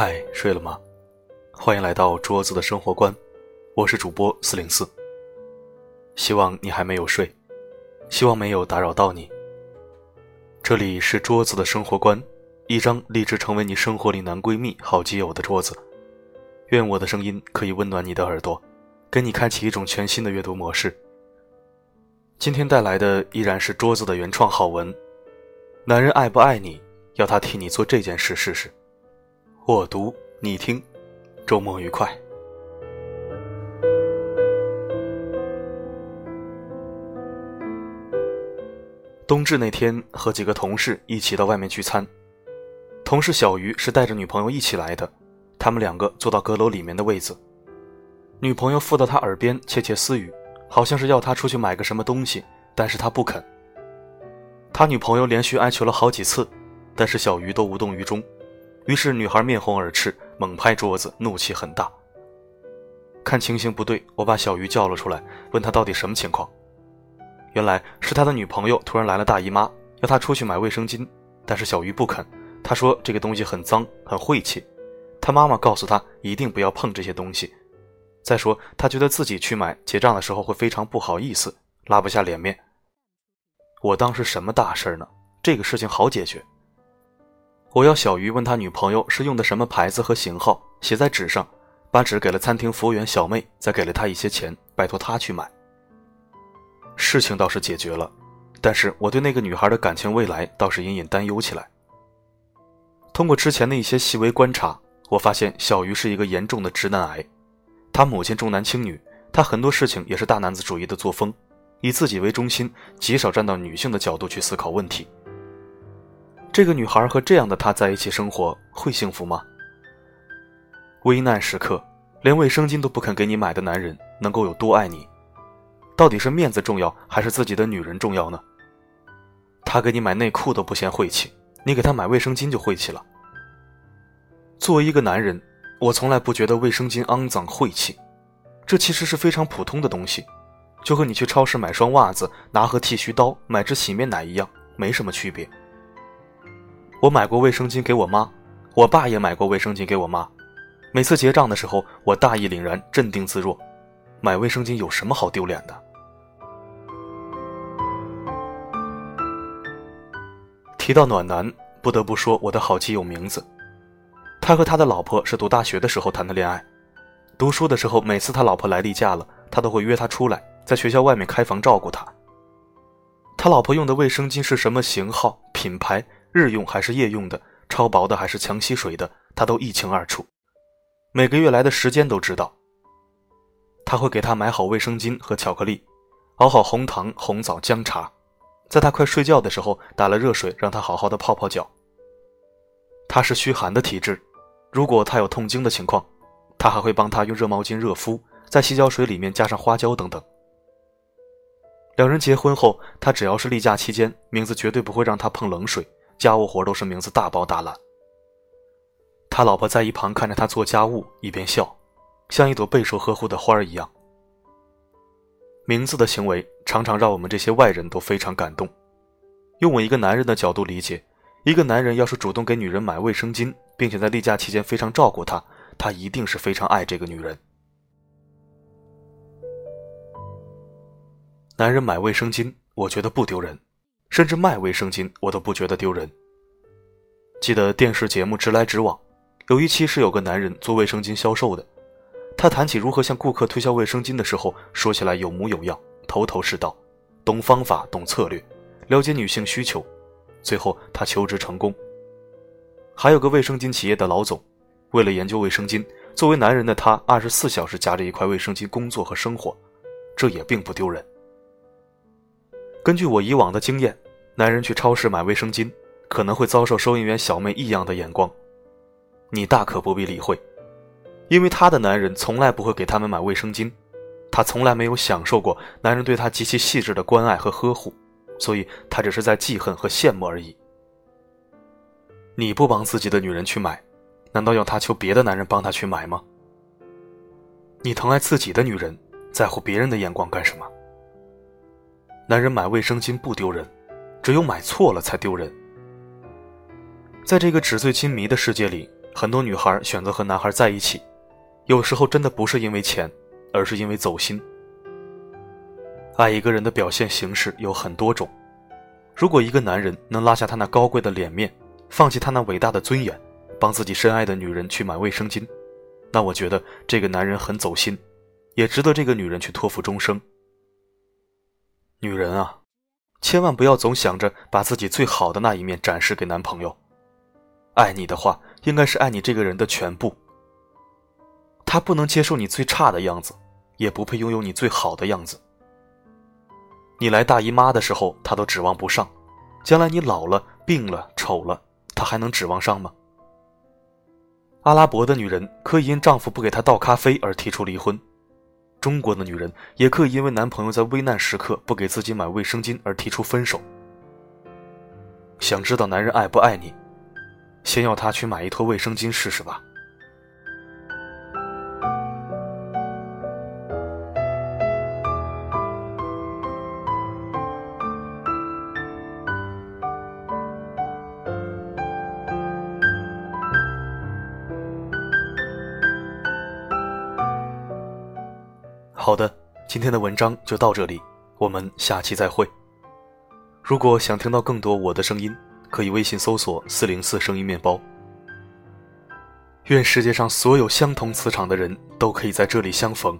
嗨，睡了吗？欢迎来到桌子的生活观，我是主播四零四。希望你还没有睡，希望没有打扰到你。这里是桌子的生活观，一张立志成为你生活里男闺蜜、好基友的桌子。愿我的声音可以温暖你的耳朵，给你开启一种全新的阅读模式。今天带来的依然是桌子的原创好文。男人爱不爱你，要他替你做这件事试试。我读你听，周末愉快。冬至那天，和几个同事一起到外面聚餐。同事小鱼是带着女朋友一起来的，他们两个坐到阁楼里面的位子。女朋友附到他耳边窃窃私语，好像是要他出去买个什么东西，但是他不肯。他女朋友连续哀求了好几次，但是小鱼都无动于衷。于是，女孩面红耳赤，猛拍桌子，怒气很大。看情形不对，我把小鱼叫了出来，问他到底什么情况。原来是他的女朋友突然来了大姨妈，要他出去买卫生巾，但是小鱼不肯。他说这个东西很脏，很晦气。他妈妈告诉他一定不要碰这些东西。再说他觉得自己去买，结账的时候会非常不好意思，拉不下脸面。我当时什么大事呢？这个事情好解决。我要小鱼问他女朋友是用的什么牌子和型号，写在纸上，把纸给了餐厅服务员小妹，再给了他一些钱，拜托他去买。事情倒是解决了，但是我对那个女孩的感情未来倒是隐隐担忧起来。通过之前的一些细微观察，我发现小鱼是一个严重的直男癌，他母亲重男轻女，他很多事情也是大男子主义的作风，以自己为中心，极少站到女性的角度去思考问题。这个女孩和这样的他在一起生活会幸福吗？危难时刻，连卫生巾都不肯给你买的男人，能够有多爱你？到底是面子重要，还是自己的女人重要呢？他给你买内裤都不嫌晦气，你给他买卫生巾就晦气了。作为一个男人，我从来不觉得卫生巾肮脏晦气，这其实是非常普通的东西，就和你去超市买双袜子、拿盒剃须刀、买支洗面奶一样，没什么区别。我买过卫生巾给我妈，我爸也买过卫生巾给我妈。每次结账的时候，我大义凛然，镇定自若。买卫生巾有什么好丢脸的？提到暖男，不得不说我的好基友名字。他和他的老婆是读大学的时候谈的恋爱。读书的时候，每次他老婆来例假了，他都会约她出来，在学校外面开房照顾她。他老婆用的卫生巾是什么型号、品牌？日用还是夜用的，超薄的还是强吸水的，他都一清二楚。每个月来的时间都知道。他会给他买好卫生巾和巧克力，熬好红糖、红枣、姜茶，在他快睡觉的时候打了热水，让他好好的泡泡脚。他是虚寒的体质，如果他有痛经的情况，他还会帮他用热毛巾热敷，在洗脚水里面加上花椒等等。两人结婚后，他只要是例假期间，名字绝对不会让他碰冷水。家务活都是名字大包大揽，他老婆在一旁看着他做家务，一边笑，像一朵备受呵护的花儿一样。名字的行为常常让我们这些外人都非常感动。用我一个男人的角度理解，一个男人要是主动给女人买卫生巾，并且在例假期间非常照顾她，他一定是非常爱这个女人。男人买卫生巾，我觉得不丢人。甚至卖卫生巾，我都不觉得丢人。记得电视节目《直来直往》，有一期是有个男人做卫生巾销售的，他谈起如何向顾客推销卫生巾的时候，说起来有模有样，头头是道，懂方法，懂策略，了解女性需求，最后他求职成功。还有个卫生巾企业的老总，为了研究卫生巾，作为男人的他，二十四小时夹着一块卫生巾工作和生活，这也并不丢人。根据我以往的经验，男人去超市买卫生巾，可能会遭受收银员小妹异样的眼光，你大可不必理会，因为他的男人从来不会给他们买卫生巾，他从来没有享受过男人对他极其细致的关爱和呵护，所以他只是在记恨和羡慕而已。你不帮自己的女人去买，难道要他求别的男人帮他去买吗？你疼爱自己的女人，在乎别人的眼光干什么？男人买卫生巾不丢人，只有买错了才丢人。在这个纸醉金迷的世界里，很多女孩选择和男孩在一起，有时候真的不是因为钱，而是因为走心。爱一个人的表现形式有很多种，如果一个男人能拉下他那高贵的脸面，放弃他那伟大的尊严，帮自己深爱的女人去买卫生巾，那我觉得这个男人很走心，也值得这个女人去托付终生。女人啊，千万不要总想着把自己最好的那一面展示给男朋友。爱你的话，应该是爱你这个人的全部。他不能接受你最差的样子，也不配拥有你最好的样子。你来大姨妈的时候，他都指望不上；将来你老了、病了、丑了，他还能指望上吗？阿拉伯的女人可以因丈夫不给她倒咖啡而提出离婚，中国的女人也可以因为男朋友在危难时刻不给自己买卫生巾而提出分手。想知道男人爱不爱你？先要他去买一坨卫生巾试试吧。好的，今天的文章就到这里，我们下期再会。如果想听到更多我的声音。可以微信搜索“四零四声音面包”。愿世界上所有相同磁场的人都可以在这里相逢。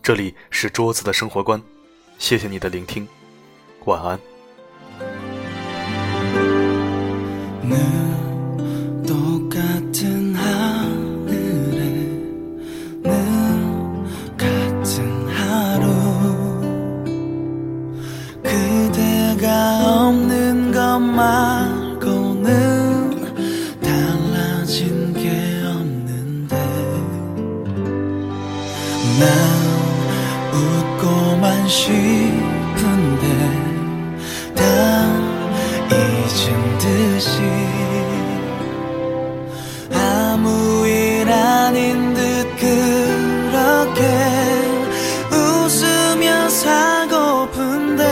这里是桌子的生活观，谢谢你的聆听，晚安。 아닌 듯 그렇게 웃으며 살고픈데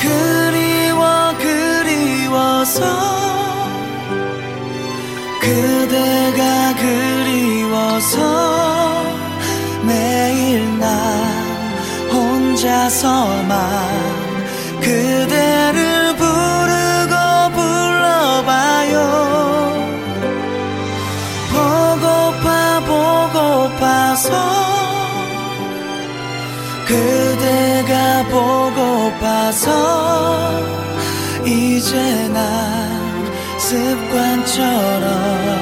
그리워 그리워서 그대가 그리워서 혼자서만 그대를 보고파서 그대가 보고파서 이제 난 습관처럼